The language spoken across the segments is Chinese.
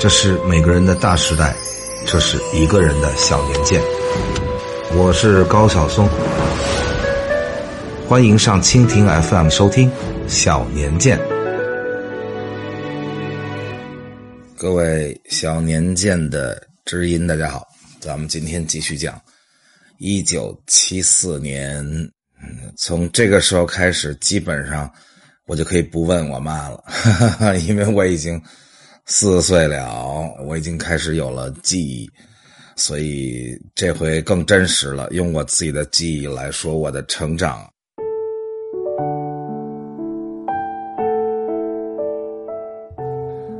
这是每个人的大时代，这是一个人的小年鉴。我是高晓松，欢迎上蜻蜓 FM 收听《小年鉴》。各位小年鉴的知音，大家好，咱们今天继续讲一九七四年。嗯从这个时候开始，基本上我就可以不问我妈了，因为我已经四岁了，我已经开始有了记忆，所以这回更真实了。用我自己的记忆来说，我的成长。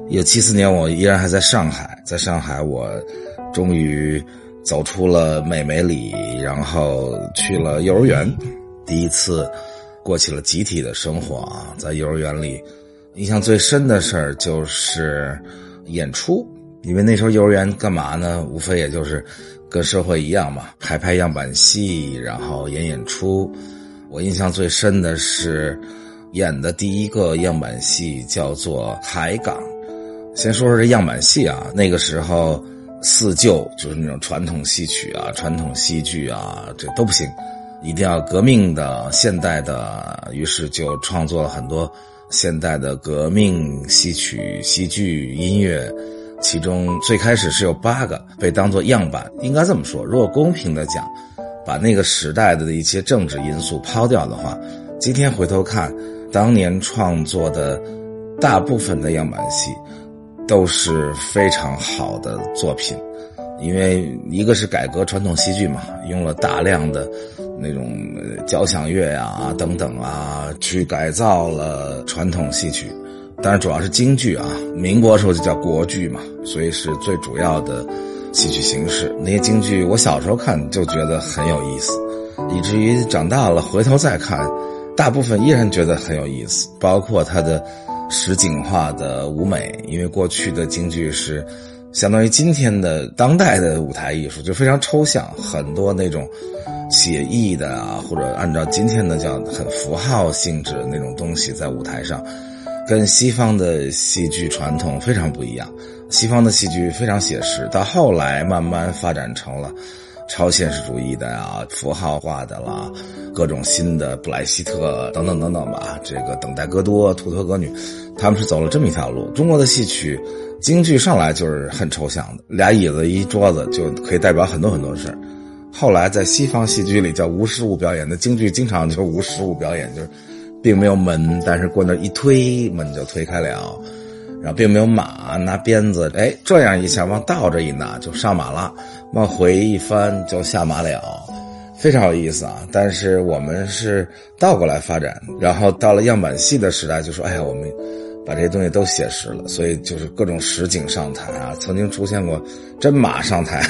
一九七四年，我依然还在上海，在上海，我终于走出了美美里，然后去了幼儿园。第一次过起了集体的生活啊，在幼儿园里，印象最深的事儿就是演出，因为那时候幼儿园干嘛呢？无非也就是跟社会一样嘛，排排样板戏，然后演演出。我印象最深的是演的第一个样板戏叫做《海港》。先说说这样板戏啊，那个时候四旧就是那种传统戏曲啊、传统戏剧啊，这都不行。一定要革命的、现代的，于是就创作了很多现代的革命戏曲、戏剧、音乐。其中最开始是有八个被当做样板，应该这么说。如果公平的讲，把那个时代的一些政治因素抛掉的话，今天回头看，当年创作的大部分的样板戏都是非常好的作品。因为一个是改革传统戏剧嘛，用了大量的那种交响乐呀等等啊，去改造了传统戏曲。当然主要是京剧啊，民国时候就叫国剧嘛，所以是最主要的戏曲形式。那些京剧我小时候看就觉得很有意思，以至于长大了回头再看，大部分依然觉得很有意思。包括它的实景化的舞美，因为过去的京剧是。相当于今天的当代的舞台艺术就非常抽象，很多那种写意的啊，或者按照今天的叫很符号性质那种东西在舞台上，跟西方的戏剧传统非常不一样。西方的戏剧非常写实，到后来慢慢发展成了超现实主义的啊，符号化的啦，各种新的布莱希特等等等等吧。这个等待戈多、图特戈女，他们是走了这么一条路。中国的戏曲。京剧上来就是很抽象的，俩椅子一桌子就可以代表很多很多事后来在西方戏剧里叫无实物表演，那京剧经常就是无实物表演，就是并没有门，但是过那一推门就推开了，然后并没有马拿鞭子，哎，这样一下往倒着一拿就上马了，往回一翻就下马了，非常有意思啊。但是我们是倒过来发展，然后到了样板戏的时代，就说哎呀我们。把这些东西都写实了，所以就是各种实景上台啊，曾经出现过真马上台，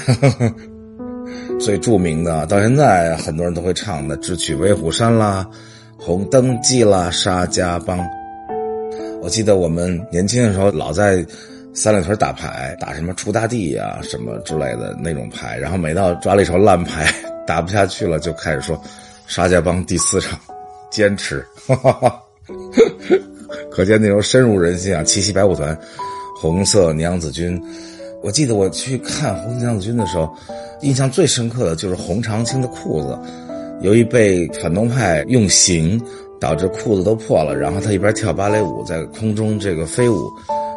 最著名的，到现在很多人都会唱的《智取威虎山》啦，《红灯记》啦，《沙家浜》。我记得我们年轻的时候老在三里屯打牌，打什么出大地呀什么之类的那种牌，然后每到抓了一手烂牌打不下去了，就开始说《沙家浜》第四场，坚持。可见那时候深入人心啊！七夕白虎团，红色娘子军。我记得我去看红色娘子军的时候，印象最深刻的就是洪长青的裤子，由于被反动派用刑，导致裤子都破了。然后他一边跳芭蕾舞，在空中这个飞舞，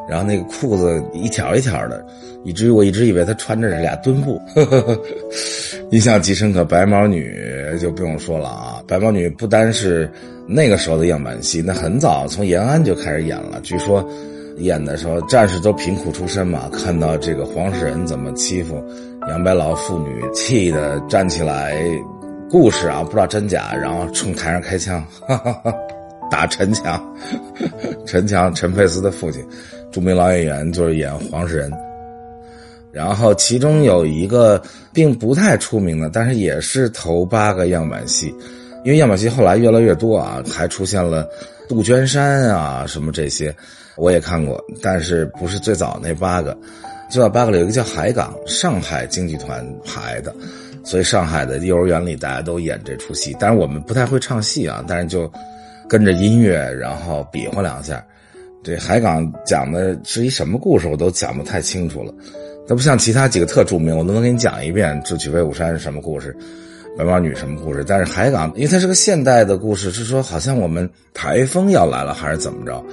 然后那个裤子一条一条的，以至于我一直以为他穿着是俩墩布，印象极深刻。白毛女就不用说了啊，白毛女不单是。那个时候的样板戏，那很早从延安就开始演了。据说，演的时候战士都贫苦出身嘛，看到这个黄世仁怎么欺负杨白劳妇女，气的站起来。故事啊，不知道真假，然后冲台上开枪，哈 哈打陈强。陈强，陈佩斯的父亲，著名老演员就是演黄世仁。然后其中有一个并不太出名的，但是也是头八个样板戏。因为样板戏后来越来越多啊，还出现了杜鹃山啊什么这些，我也看过，但是不是最早那八个，最早八个里有一个叫海港，上海京剧团排的，所以上海的幼儿园里大家都演这出戏，但是我们不太会唱戏啊，但是就跟着音乐然后比划两下，这海港讲的是一什么故事，我都讲不太清楚了。它不像其他几个特著名，我都能给你讲一遍。智取威虎山是什么故事，白毛女什么故事。但是海港，因为它是个现代的故事，是说好像我们台风要来了，还是怎么着？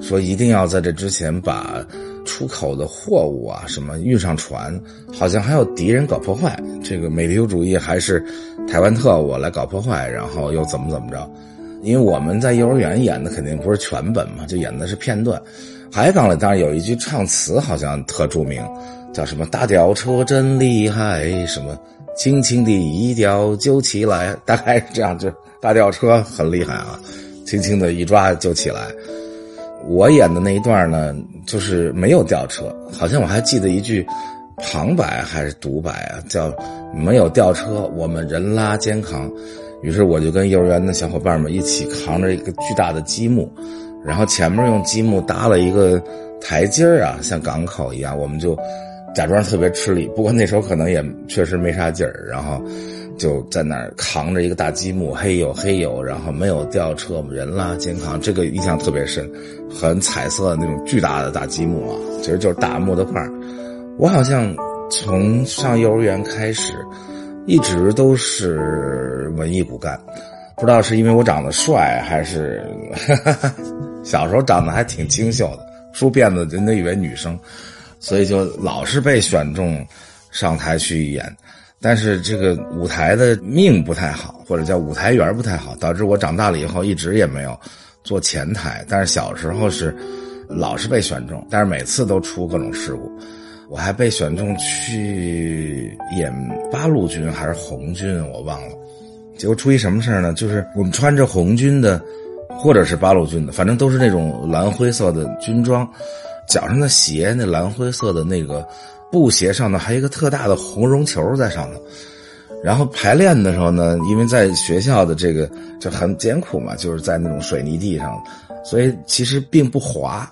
说一定要在这之前把出口的货物啊什么运上船，好像还有敌人搞破坏。这个美帝主义还是台湾特务来搞破坏，然后又怎么怎么着？因为我们在幼儿园演的肯定不是全本嘛，就演的是片段。海港里当然有一句唱词，好像特著名，叫什么“大吊车真厉害”，什么“轻轻的一吊就起来”，大概是这样，就大吊车很厉害啊，轻轻的一抓就起来。我演的那一段呢，就是没有吊车，好像我还记得一句旁白还是独白啊，叫“没有吊车，我们人拉肩扛”。于是我就跟幼儿园的小伙伴们一起扛着一个巨大的积木，然后前面用积木搭了一个台阶儿啊，像港口一样，我们就假装特别吃力。不过那时候可能也确实没啥劲儿，然后就在那儿扛着一个大积木，嘿呦嘿呦，然后没有吊车，我们人拉肩扛，这个印象特别深，很彩色的那种巨大的大积木啊，其实就是大木头块我好像从上幼儿园开始。一直都是文艺骨干，不知道是因为我长得帅，还是 小时候长得还挺清秀的，梳辫子人都以为女生，所以就老是被选中上台去演。但是这个舞台的命不太好，或者叫舞台缘不太好，导致我长大了以后一直也没有做前台。但是小时候是老是被选中，但是每次都出各种事故。我还被选中去演八路军还是红军，我忘了。结果出一什么事呢？就是我们穿着红军的，或者是八路军的，反正都是那种蓝灰色的军装，脚上的鞋那蓝灰色的那个布鞋上呢，还有一个特大的红绒球在上头。然后排练的时候呢，因为在学校的这个就很艰苦嘛，就是在那种水泥地上，所以其实并不滑。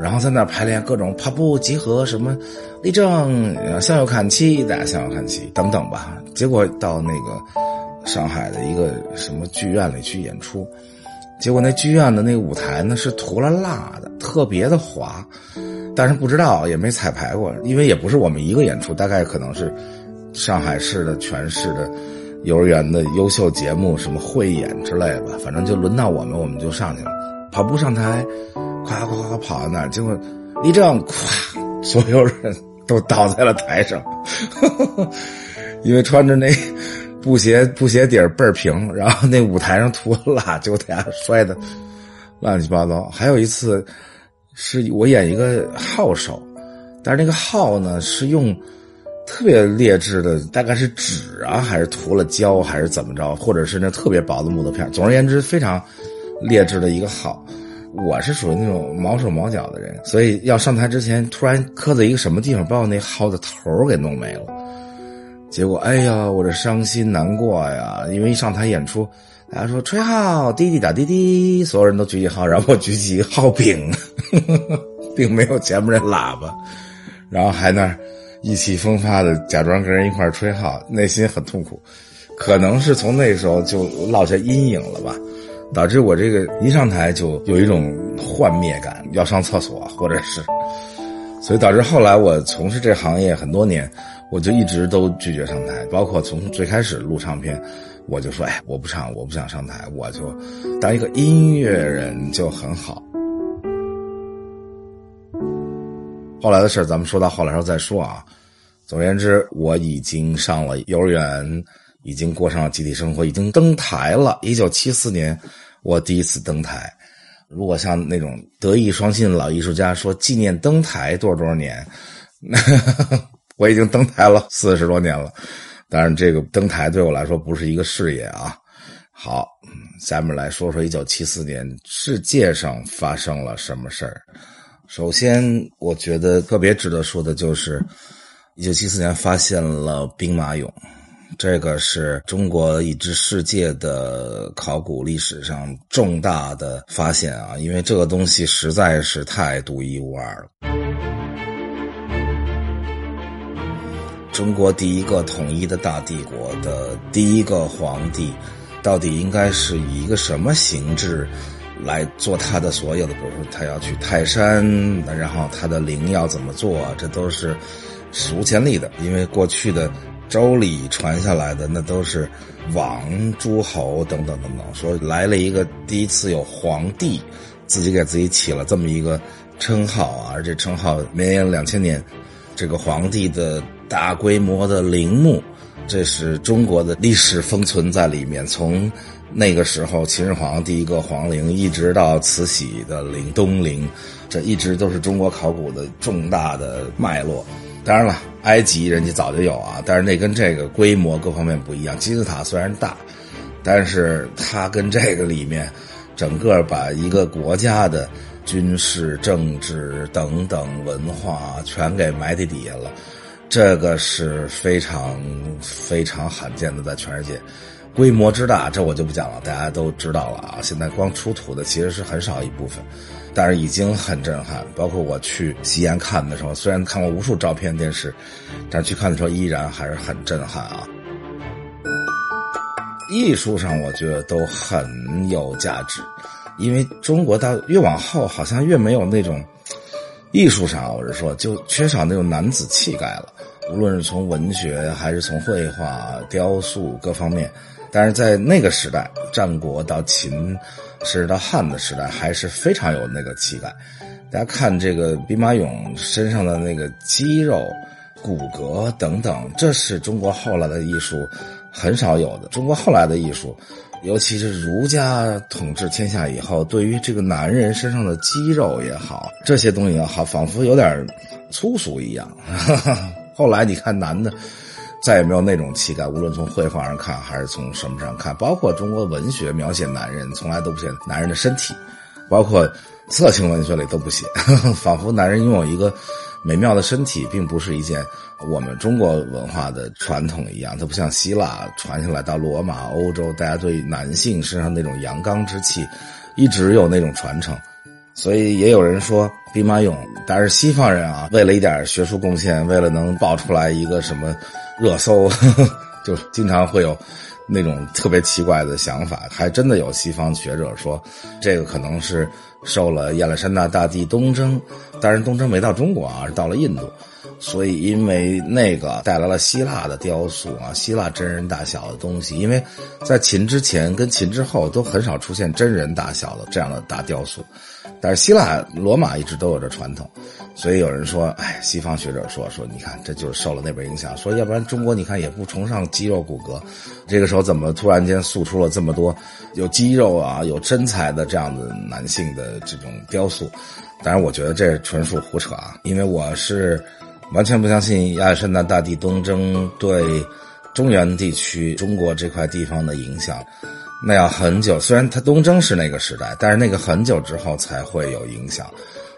然后在那排练各种跑步集合什么，立正，向右看齐，大家向右看齐等等吧。结果到那个上海的一个什么剧院里去演出，结果那剧院的那个舞台呢是涂了蜡的，特别的滑。但是不知道也没彩排过，因为也不是我们一个演出，大概可能是上海市的全市的幼儿园的优秀节目什么汇演之类的吧。反正就轮到我们，我们就上去了，跑步上台。夸夸夸跑到那儿，结果一正，咵，所有人都倒在了台上，因为穿着那布鞋，布鞋底儿倍儿平，然后那舞台上涂了蜡，结果大家摔的乱七八糟。还有一次，是我演一个号手，但是那个号呢是用特别劣质的，大概是纸啊，还是涂了胶，还是怎么着，或者是那特别薄的木头片。总而言之，非常劣质的一个号。我是属于那种毛手毛脚的人，所以要上台之前，突然磕在一个什么地方，把我那号的头给弄没了。结果，哎呀，我这伤心难过呀！因为一上台演出，大家说吹号，滴滴打滴滴，所有人都举起号，然后我举起号柄，并没有前面那喇叭，然后还那意气风发的假装跟人一块吹号，内心很痛苦。可能是从那时候就落下阴影了吧。导致我这个一上台就有一种幻灭感，要上厕所，或者是，所以导致后来我从事这行业很多年，我就一直都拒绝上台，包括从最开始录唱片，我就说，哎，我不唱，我不想上台，我就当一个音乐人就很好。后来的事咱们说到后来时候再说啊。总而言之，我已经上了幼儿园。已经过上了集体生活，已经登台了。一九七四年，我第一次登台。如果像那种德艺双馨的老艺术家说纪念登台多少多少年，我已经登台了四十多年了。当然，这个登台对我来说不是一个事业啊。好，下面来说说一九七四年世界上发生了什么事儿。首先，我觉得特别值得说的就是一九七四年发现了兵马俑。这个是中国以至世界的考古历史上重大的发现啊！因为这个东西实在是太独一无二了。中国第一个统一的大帝国的第一个皇帝，到底应该是以一个什么形制来做他的所有的，比如说他要去泰山，然后他的陵要怎么做，这都是史无前例的。因为过去的周礼传下来的那都是王、诸侯等等等等，说来了一个第一次有皇帝，自己给自己起了这么一个称号啊，而这称号绵延两千年，这个皇帝的大规模的陵墓。这是中国的历史封存在里面，从那个时候秦始皇第一个皇陵，一直到慈禧的陵东陵，这一直都是中国考古的重大的脉络。当然了，埃及人家早就有啊，但是那跟这个规模各方面不一样。金字塔虽然大，但是它跟这个里面整个把一个国家的军事、政治等等文化全给埋在底下了。这个是非常非常罕见的，在全世界，规模之大，这我就不讲了，大家都知道了啊。现在光出土的其实是很少一部分，但是已经很震撼。包括我去西安看的时候，虽然看过无数照片、电视，但去看的时候依然还是很震撼啊。艺术上，我觉得都很有价值，因为中国到越往后，好像越没有那种。艺术上，我是说，就缺少那种男子气概了。无论是从文学还是从绘画、雕塑各方面，但是在那个时代，战国到秦，甚至到汉的时代，还是非常有那个气概。大家看这个兵马俑身上的那个肌肉、骨骼等等，这是中国后来的艺术很少有的。中国后来的艺术。尤其是儒家统治天下以后，对于这个男人身上的肌肉也好，这些东西也好，仿佛有点粗俗一样。后来你看男的再也没有那种气概，无论从绘画上看还是从什么上看，包括中国文学描写男人，从来都不写男人的身体，包括色情文学里都不写，仿佛男人拥有一个美妙的身体，并不是一件。我们中国文化的传统一样，它不像希腊传下来到罗马、欧洲，大家对男性身上那种阳刚之气，一直有那种传承。所以也有人说兵马俑，但是西方人啊，为了一点学术贡献，为了能爆出来一个什么 热搜，就经常会有那种特别奇怪的想法。还真的有西方学者说，这个可能是受了亚历山大大帝东征，当然东征没到中国啊，是到了印度。所以，因为那个带来了希腊的雕塑啊，希腊真人大小的东西。因为在秦之前跟秦之后都很少出现真人大小的这样的大雕塑，但是希腊、罗马一直都有这传统。所以有人说，哎，西方学者说说，你看这就是受了那边影响。说要不然中国你看也不崇尚肌肉骨骼，这个时候怎么突然间塑出了这么多有肌肉啊、有身材的这样的男性的这种雕塑？当然，我觉得这纯属胡扯啊，因为我是。完全不相信亚历山大大帝东征对中原地区、中国这块地方的影响，那要很久。虽然他东征是那个时代，但是那个很久之后才会有影响。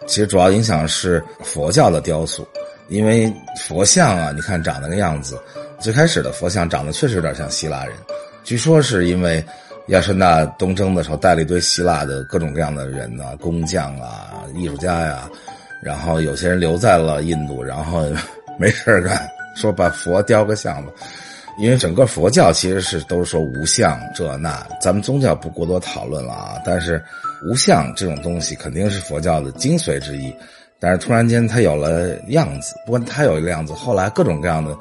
其实主要影响是佛教的雕塑，因为佛像啊，你看长那个样子，最开始的佛像长得确实有点像希腊人。据说是因为亚历山大东征的时候带了一堆希腊的各种各样的人啊，工匠啊、艺术家呀。然后有些人留在了印度，然后 没事干，说把佛雕个像吧。因为整个佛教其实是都说无相这那，咱们宗教不过多讨论了啊。但是无相这种东西肯定是佛教的精髓之一。但是突然间它有了样子，不过它有一个样子，后来各种各样的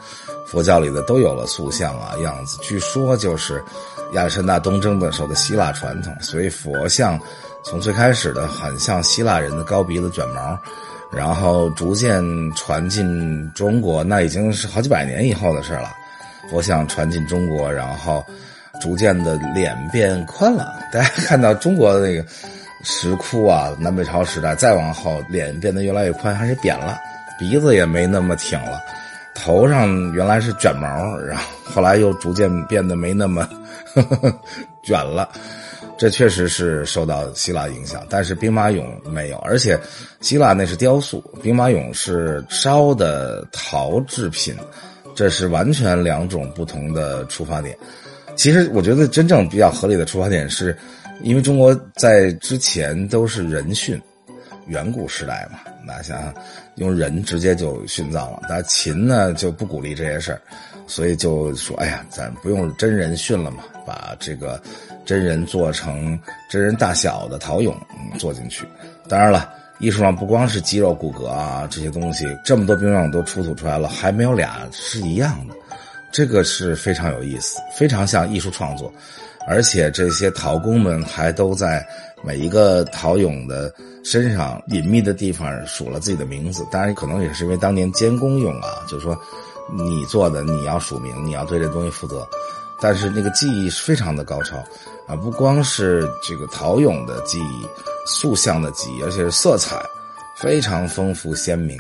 佛教里的都有了塑像啊样子。据说就是亚历山大东征的时候的希腊传统，所以佛像从最开始的很像希腊人的高鼻子卷毛。然后逐渐传进中国，那已经是好几百年以后的事了。我想传进中国，然后逐渐的脸变宽了。大家看到中国的那个石窟啊，南北朝时代再往后，脸变得越来越宽，还是扁了，鼻子也没那么挺了，头上原来是卷毛，然后后来又逐渐变得没那么 卷了。这确实是受到希腊影响，但是兵马俑没有，而且希腊那是雕塑，兵马俑是烧的陶制品，这是完全两种不同的出发点。其实我觉得真正比较合理的出发点是，因为中国在之前都是人殉，远古时代嘛，那想想用人直接就殉葬了，但秦呢就不鼓励这些事儿，所以就说，哎呀，咱不用真人殉了嘛，把这个真人做成真人大小的陶俑做进去。当然了，艺术上不光是肌肉骨骼啊这些东西，这么多兵马俑都出土出来了，还没有俩是一样的，这个是非常有意思，非常像艺术创作。而且这些陶工们还都在每一个陶俑的身上隐秘的地方署了自己的名字，当然可能也是因为当年监工用啊，就是说你做的你要署名，你要对这东西负责。但是那个技艺是非常的高超啊，不光是这个陶俑的技艺、塑像的技艺，而且是色彩非常丰富鲜明。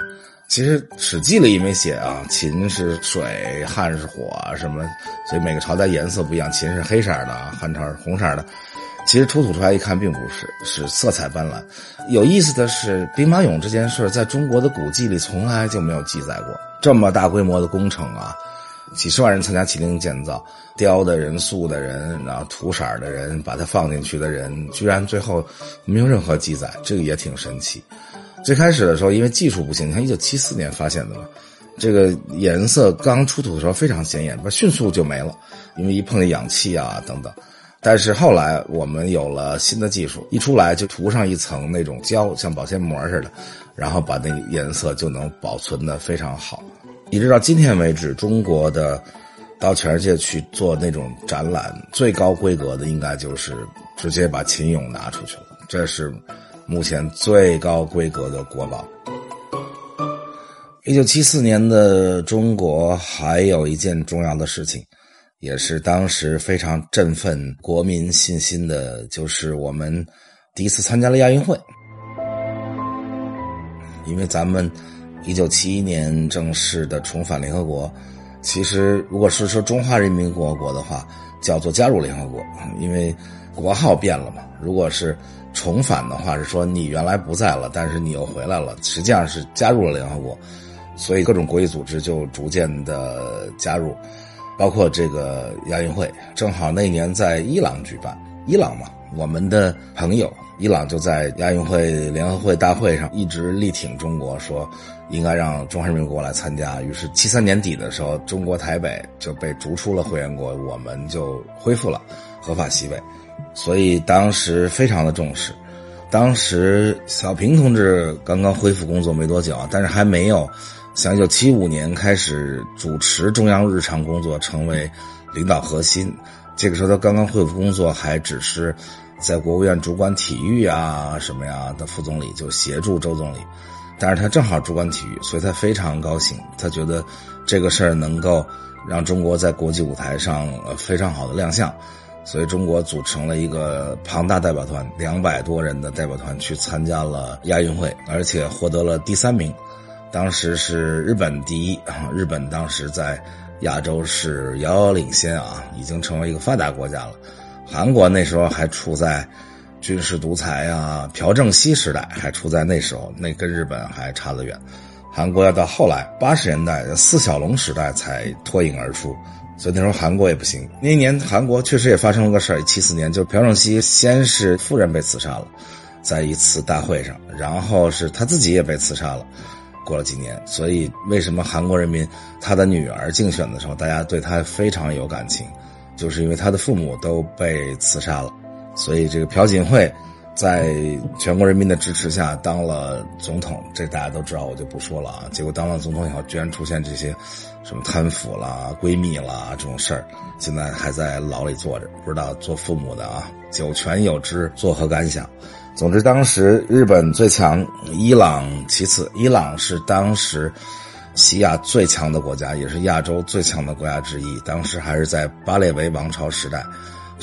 其实《史记》里也没写啊，秦是水，汉是火什么，所以每个朝代颜色不一样，秦是黑色的，汉朝是红色的。其实出土出来一看，并不是，是色彩斑斓。有意思的是，兵马俑这件事在中国的古迹里从来就没有记载过。这么大规模的工程啊，几十万人参加麒麟建造，雕的人、塑的人，然后涂色的人，把它放进去的人，居然最后没有任何记载，这个也挺神奇。最开始的时候，因为技术不行，你看一九七四年发现的嘛，这个颜色刚出土的时候非常显眼，不迅速就没了，因为一碰见氧气啊等等。但是后来我们有了新的技术，一出来就涂上一层那种胶，像保鲜膜似的，然后把那个颜色就能保存的非常好。一直到今天为止，中国的到全世界去做那种展览，最高规格的应该就是直接把秦俑拿出去了，这是。目前最高规格的国宝。一九七四年的中国还有一件重要的事情，也是当时非常振奋国民信心的，就是我们第一次参加了亚运会。因为咱们一九七一年正式的重返联合国，其实如果是说中华人民共和国的话，叫做加入联合国，因为国号变了嘛。如果是重返的话是说你原来不在了，但是你又回来了，实际上是加入了联合国，所以各种国际组织就逐渐的加入，包括这个亚运会，正好那年在伊朗举办，伊朗嘛，我们的朋友伊朗就在亚运会联合会大会上一直力挺中国，说应该让中华人民共和国来参加。于是七三年底的时候，中国台北就被逐出了会员国，我们就恢复了合法席位。所以当时非常的重视，当时小平同志刚刚恢复工作没多久，但是还没有像一九七五年开始主持中央日常工作，成为领导核心。这个时候他刚刚恢复工作，还只是在国务院主管体育啊什么呀的副总理，就协助周总理。但是他正好主管体育，所以他非常高兴，他觉得这个事儿能够让中国在国际舞台上非常好的亮相。所以，中国组成了一个庞大代表团，两百多人的代表团去参加了亚运会，而且获得了第三名。当时是日本第一！日本当时在亚洲是遥遥领先啊，已经成为一个发达国家了。韩国那时候还处在军事独裁啊、朴正熙时代，还处在那时候，那跟日本还差得远。韩国要到后来八十年代四小龙时代才脱颖而出。所以那时候韩国也不行。那一年韩国确实也发生了个事儿，七四年就朴正熙先是夫人被刺杀了，在一次大会上，然后是他自己也被刺杀了。过了几年，所以为什么韩国人民他的女儿竞选的时候，大家对他非常有感情，就是因为他的父母都被刺杀了，所以这个朴槿惠。在全国人民的支持下当了总统，这大家都知道，我就不说了啊。结果当了总统以后，居然出现这些什么贪腐啦、闺蜜啦这种事儿，现在还在牢里坐着，不知道做父母的啊，九泉有知，作何感想？总之，当时日本最强，伊朗其次，伊朗是当时西亚最强的国家，也是亚洲最强的国家之一。当时还是在巴列维王朝时代。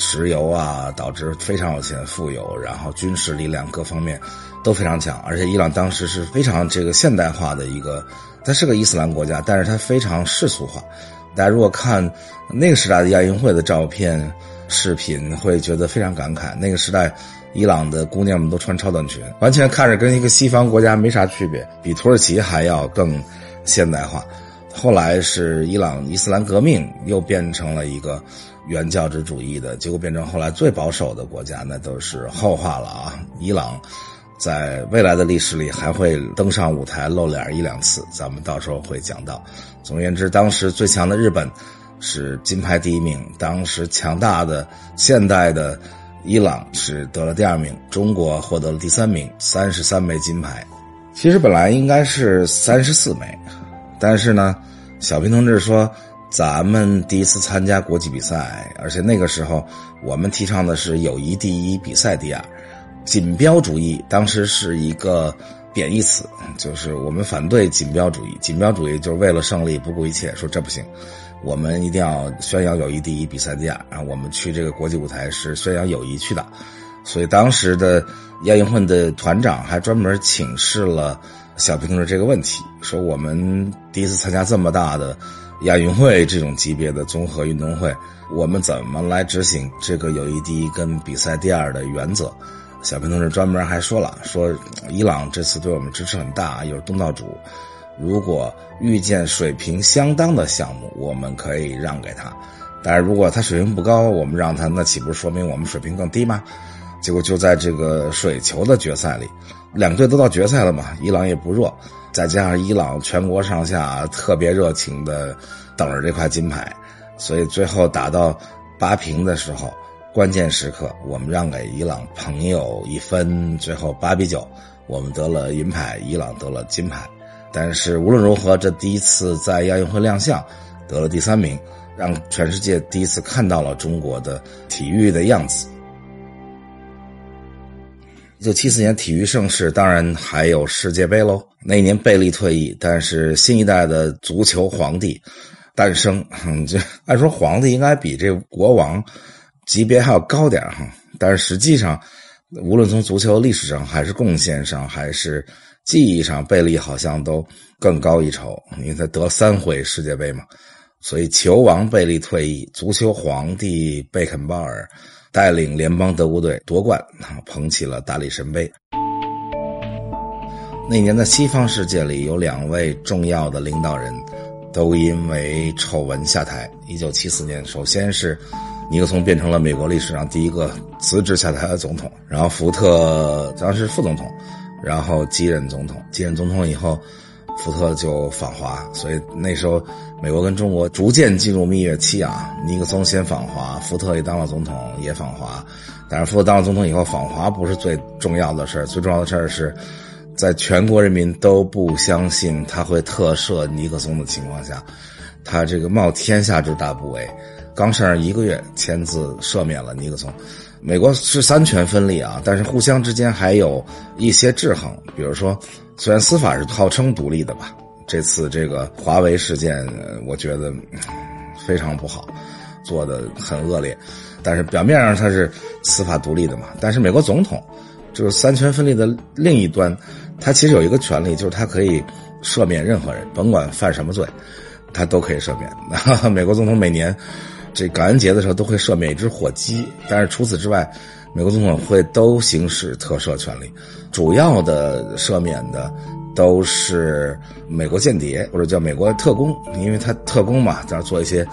石油啊，导致非常有钱、富有，然后军事力量各方面都非常强，而且伊朗当时是非常这个现代化的一个，它是个伊斯兰国家，但是它非常世俗化。大家如果看那个时代的亚运会的照片、视频，会觉得非常感慨。那个时代，伊朗的姑娘们都穿超短裙，完全看着跟一个西方国家没啥区别，比土耳其还要更现代化。后来是伊朗伊斯兰革命，又变成了一个。原教旨主义的结果变成后来最保守的国家，那都是后话了啊！伊朗在未来的历史里还会登上舞台露脸一两次，咱们到时候会讲到。总而言之，当时最强的日本是金牌第一名，当时强大的现代的伊朗是得了第二名，中国获得了第三名，三十三枚金牌。其实本来应该是三十四枚，但是呢，小平同志说。咱们第一次参加国际比赛，而且那个时候我们提倡的是友谊第一，比赛第二。锦标主义当时是一个贬义词，就是我们反对锦标主义。锦标主义就是为了胜利不顾一切，说这不行，我们一定要宣扬友谊第一，比赛第二。啊我们去这个国际舞台是宣扬友谊去的，所以当时的亚运会的团长还专门请示了小平同志这个问题，说我们第一次参加这么大的。亚运会这种级别的综合运动会，我们怎么来执行这个友谊第一跟比赛第二的原则？小平同志专门还说了，说伊朗这次对我们支持很大，又是东道主，如果遇见水平相当的项目，我们可以让给他；但是如果他水平不高，我们让他，那岂不是说明我们水平更低吗？结果就在这个水球的决赛里，两队都到决赛了嘛，伊朗也不弱。再加上伊朗全国上下特别热情的等着这块金牌，所以最后打到八平的时候，关键时刻我们让给伊朗朋友一分，最后八比九，我们得了银牌，伊朗得了金牌。但是无论如何，这第一次在亚运会亮相，得了第三名，让全世界第一次看到了中国的体育的样子。一九七四年体育盛世，当然还有世界杯喽。那一年贝利退役，但是新一代的足球皇帝诞生。这按说皇帝应该比这国王级别还要高点哈，但是实际上，无论从足球历史上，还是贡献上，还是技艺上，贝利好像都更高一筹，因为他得三回世界杯嘛。所以球王贝利退役，足球皇帝贝肯鲍尔。带领联邦德国队夺冠，捧起了大力神杯。那年的西方世界里有两位重要的领导人，都因为丑闻下台。一九七四年，首先是尼克松变成了美国历史上第一个辞职下台的总统，然后福特当时副总统，然后继任总统。继任总统以后。福特就访华，所以那时候美国跟中国逐渐进入蜜月期啊。尼克松先访华，福特也当了总统也访华，但是福特当了总统以后访华不是最重要的事最重要的事是在全国人民都不相信他会特赦尼克松的情况下，他这个冒天下之大不韪，刚上任一个月签字赦免了尼克松。美国是三权分立啊，但是互相之间还有一些制衡，比如说。虽然司法是号称独立的吧，这次这个华为事件，我觉得非常不好，做的很恶劣。但是表面上它是司法独立的嘛，但是美国总统就是三权分立的另一端，他其实有一个权利，就是他可以赦免任何人，甭管犯什么罪，他都可以赦免。美国总统每年这感恩节的时候都会赦免一只火鸡，但是除此之外。美国总统会都行使特赦权利，主要的赦免的都是美国间谍或者叫美国特工，因为他特工嘛，在做一些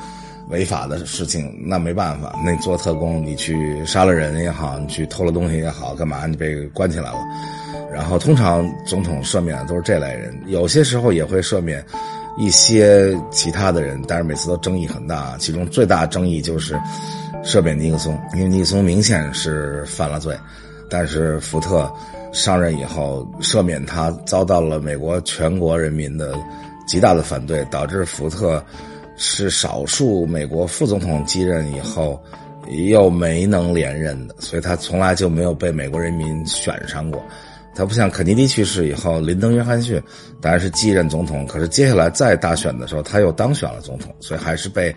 违法的事情，那没办法，那你做特工，你去杀了人也好，你去偷了东西也好，干嘛你被关起来了？然后通常总统赦免的都是这类人，有些时候也会赦免一些其他的人，但是每次都争议很大，其中最大争议就是。赦免尼克松，因为尼克松明显是犯了罪，但是福特上任以后赦免他，遭到了美国全国人民的极大的反对，导致福特是少数美国副总统继任以后又没能连任的，所以他从来就没有被美国人民选上过。他不像肯尼迪去世以后，林登·约翰逊当然是继任总统，可是接下来再大选的时候他又当选了总统，所以还是被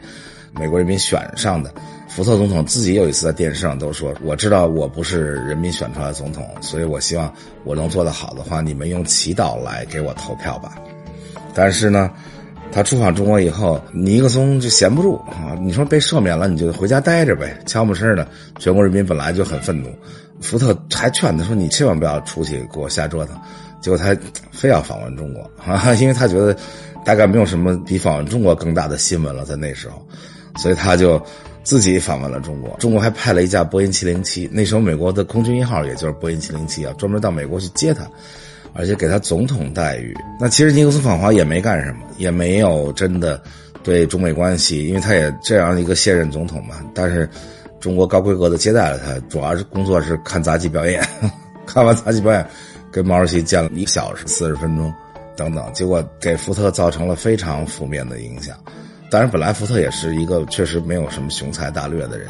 美国人民选上的。福特总统自己有一次在电视上都说：“我知道我不是人民选出来的总统，所以我希望我能做得好的话，你们用祈祷来给我投票吧。”但是呢，他出访中国以后，尼克松就闲不住啊！你说被赦免了，你就回家待着呗，悄没声的。全国人民本来就很愤怒，福特还劝他说：“你千万不要出去给我瞎折腾。”结果他非要访问中国 啊，因为他觉得大概没有什么比访问中国更大的新闻了，在那时候，所以他就。自己访问了中国，中国还派了一架波音七零七，那时候美国的空军一号也就是波音七零七啊，专门到美国去接他，而且给他总统待遇。那其实尼克松访华也没干什么，也没有真的对中美关系，因为他也这样一个现任总统嘛。但是中国高规格的接待了他，主要是工作是看杂技表演，看完杂技表演，跟毛主席见了一小时四十分钟，等等，结果给福特造成了非常负面的影响。当然，本来福特也是一个确实没有什么雄才大略的人，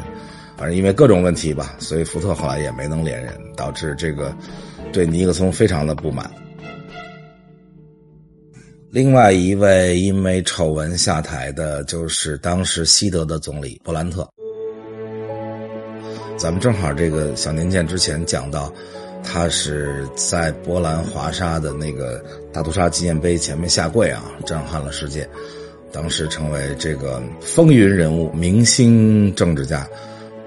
反正因为各种问题吧，所以福特后来也没能连任，导致这个对尼克松非常的不满。另外一位因为丑闻下台的，就是当时西德的总理勃兰特。咱们正好这个小年鉴之前讲到，他是在波兰华沙的那个大屠杀纪念碑前面下跪啊，震撼了世界。当时成为这个风云人物、明星政治家，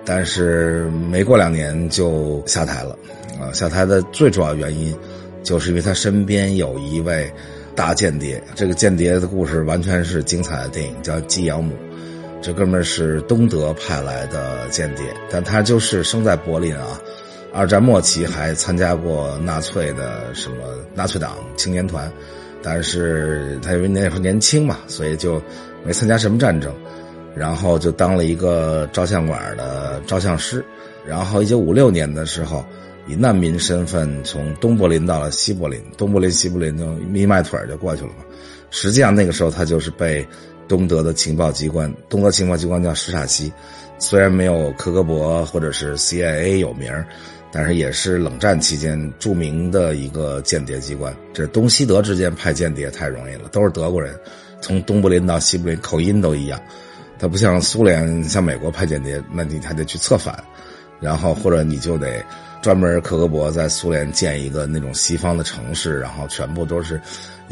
但是没过两年就下台了。啊，下台的最主要原因，就是因为他身边有一位大间谍。这个间谍的故事完全是精彩的电影，叫基尧姆。这哥们儿是东德派来的间谍，但他就是生在柏林啊。二战末期还参加过纳粹的什么纳粹党青年团。但是他因为那时候年轻嘛，所以就没参加什么战争，然后就当了一个照相馆的照相师。然后一九五六年的时候，以难民身份从东柏林到了西柏林，东柏林西柏林就一迈腿就过去了嘛。实际上那个时候他就是被东德的情报机关，东德情报机关叫什塔西，虽然没有克格勃或者是 CIA 有名但是也是冷战期间著名的一个间谍机关。这东西德之间派间谍太容易了，都是德国人，从东柏林到西柏林口音都一样。它不像苏联、像美国派间谍，那你还得去策反，然后或者你就得专门克格勃在苏联建一个那种西方的城市，然后全部都是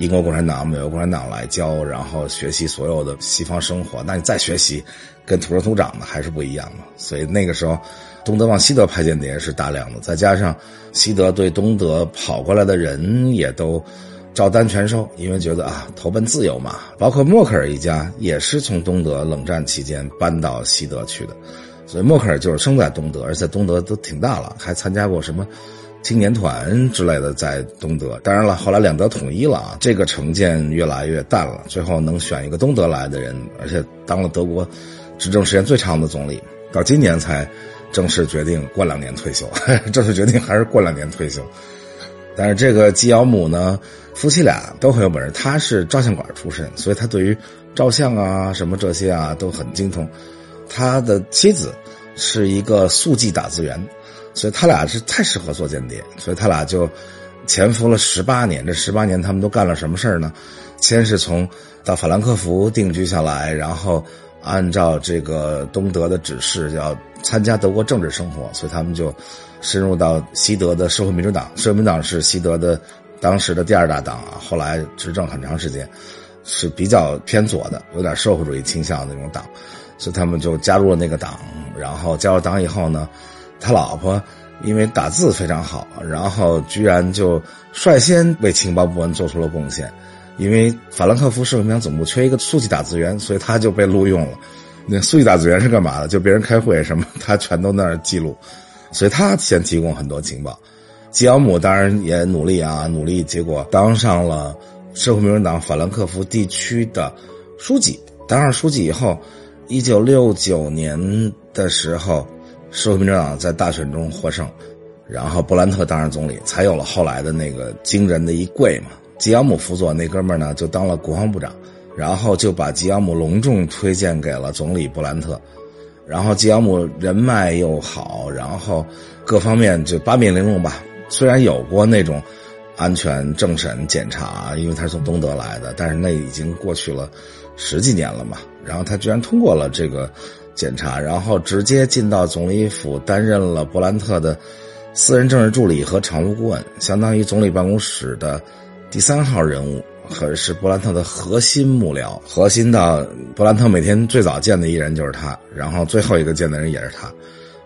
英国共产党、美国共产党来教，然后学习所有的西方生活。那你再学习，跟土生土长的还是不一样的。所以那个时候。东德往西德派间谍是大量的，再加上西德对东德跑过来的人也都照单全收，因为觉得啊投奔自由嘛。包括默克尔一家也是从东德冷战期间搬到西德去的，所以默克尔就是生在东德，而且东德都挺大了，还参加过什么青年团之类的在东德。当然了，后来两德统一了啊，这个成见越来越淡了，最后能选一个东德来的人，而且当了德国执政时间最长的总理，到今年才。正式决定过两年退休，正式决定还是过两年退休。但是这个基尧姆呢，夫妻俩都很有本事。他是照相馆出身，所以他对于照相啊什么这些啊都很精通。他的妻子是一个速记打字员，所以他俩是太适合做间谍。所以他俩就潜伏了十八年。这十八年他们都干了什么事儿呢？先是从到法兰克福定居下来，然后。按照这个东德的指示，要参加德国政治生活，所以他们就深入到西德的社会民主党。社会民主党是西德的当时的第二大党啊，后来执政很长时间，是比较偏左的，有点社会主义倾向的那种党，所以他们就加入了那个党。然后加入党以后呢，他老婆因为打字非常好，然后居然就率先为情报部门做出了贡献。因为法兰克福社会民主党总部缺一个速记打字员，所以他就被录用了。那速记打字员是干嘛的？就别人开会什么，他全都那儿记录，所以他先提供很多情报。吉奥姆当然也努力啊，努力，结果当上了社会民主党法兰克福地区的书记。当上书记以后，一九六九年的时候，社会民主党在大选中获胜，然后布兰特当上总理，才有了后来的那个惊人的一跪嘛。吉奥姆辅佐那哥们儿呢，就当了国防部长，然后就把吉奥姆隆重推荐给了总理布兰特，然后吉奥姆人脉又好，然后各方面就八面玲珑吧。虽然有过那种安全政审检查，因为他是从东德来的，但是那已经过去了十几年了嘛。然后他居然通过了这个检查，然后直接进到总理府担任了布兰特的私人政治助理和常务顾问，相当于总理办公室的。第三号人物可是布兰特的核心幕僚，核心到布兰特每天最早见的一人就是他，然后最后一个见的人也是他，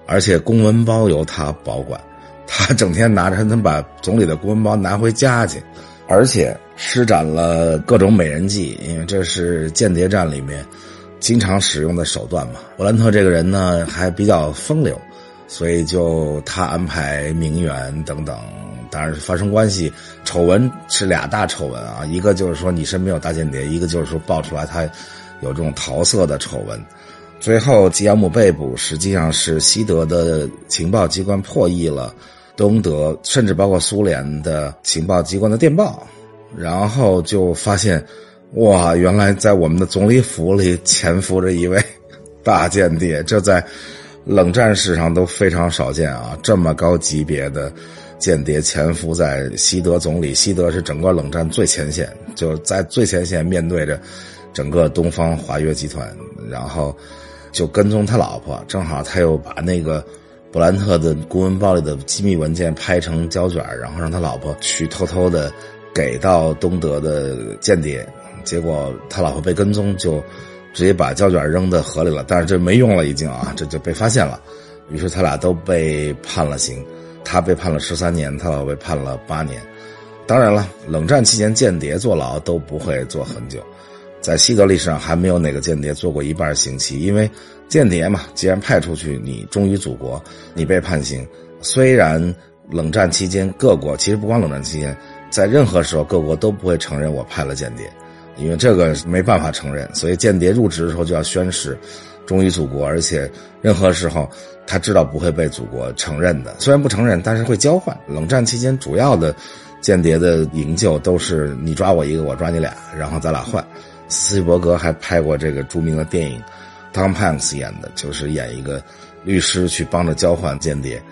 而且公文包由他保管，他整天拿着，他能把总理的公文包拿回家去，而且施展了各种美人计，因为这是间谍战里面经常使用的手段嘛。伯兰特这个人呢，还比较风流，所以就他安排名媛等等，当然是发生关系。丑闻是俩大丑闻啊，一个就是说你身边有大间谍，一个就是说爆出来他有这种桃色的丑闻。最后吉亚姆被捕，实际上是西德的情报机关破译了东德，甚至包括苏联的情报机关的电报，然后就发现。哇，原来在我们的总理府里潜伏着一位 大间谍，这在冷战史上都非常少见啊！这么高级别的间谍潜伏在西德总理，西德是整个冷战最前线，就是在最前线面对着整个东方华约集团，然后就跟踪他老婆，正好他又把那个布兰特的公文包里的机密文件拍成胶卷，然后让他老婆去偷偷的给到东德的间谍。结果他老婆被跟踪，就直接把胶卷扔到河里了。但是这没用了，已经啊，这就被发现了。于是他俩都被判了刑，他被判了十三年，他老婆被判了八年。当然了，冷战期间间谍坐牢都不会坐很久，在西德历史上还没有哪个间谍坐过一半刑期，因为间谍嘛，既然派出去，你忠于祖国，你被判刑。虽然冷战期间各国其实不光冷战期间，在任何时候各国都不会承认我派了间谍。因为这个没办法承认，所以间谍入职的时候就要宣誓忠于祖国，而且任何时候他知道不会被祖国承认的。虽然不承认，但是会交换。冷战期间主要的间谍的营救都是你抓我一个，我抓你俩，然后咱俩换。斯皮伯格还拍过这个著名的电影，Tom Hanks 演的，就是演一个律师去帮着交换间谍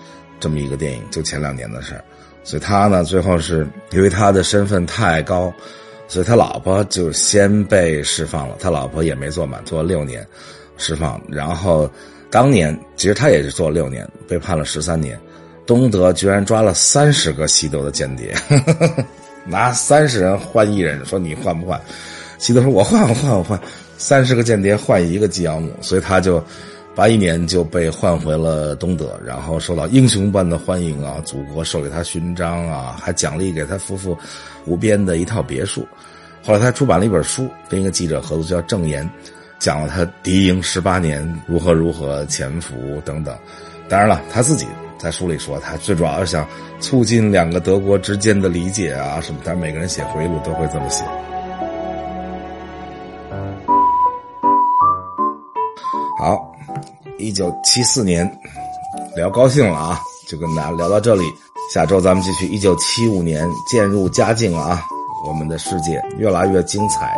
这么一个电影，就前两年的事儿。所以他呢，最后是因为他的身份太高。所以他老婆就先被释放了，他老婆也没坐满，坐了六年，释放。然后当年其实他也是坐了六年，被判了十三年。东德居然抓了三十个西德的间谍，拿三十人换一人，说你换不换？西德说我换，我换，我换。三十个间谍换一个吉奥姆，所以他就。八一年就被换回了东德，然后受到英雄般的欢迎啊！祖国授给他勋章啊，还奖励给他夫妇无边的一套别墅。后来他出版了一本书，跟一个记者合作，叫《正言》，讲了他敌营十八年如何如何潜伏等等。当然了，他自己在书里说，他最主要是想促进两个德国之间的理解啊什么。但每个人写回忆录都会这么写。好。一九七四年，聊高兴了啊，就跟大家聊到这里。下周咱们继续。一九七五年渐入佳境了啊，我们的世界越来越精彩。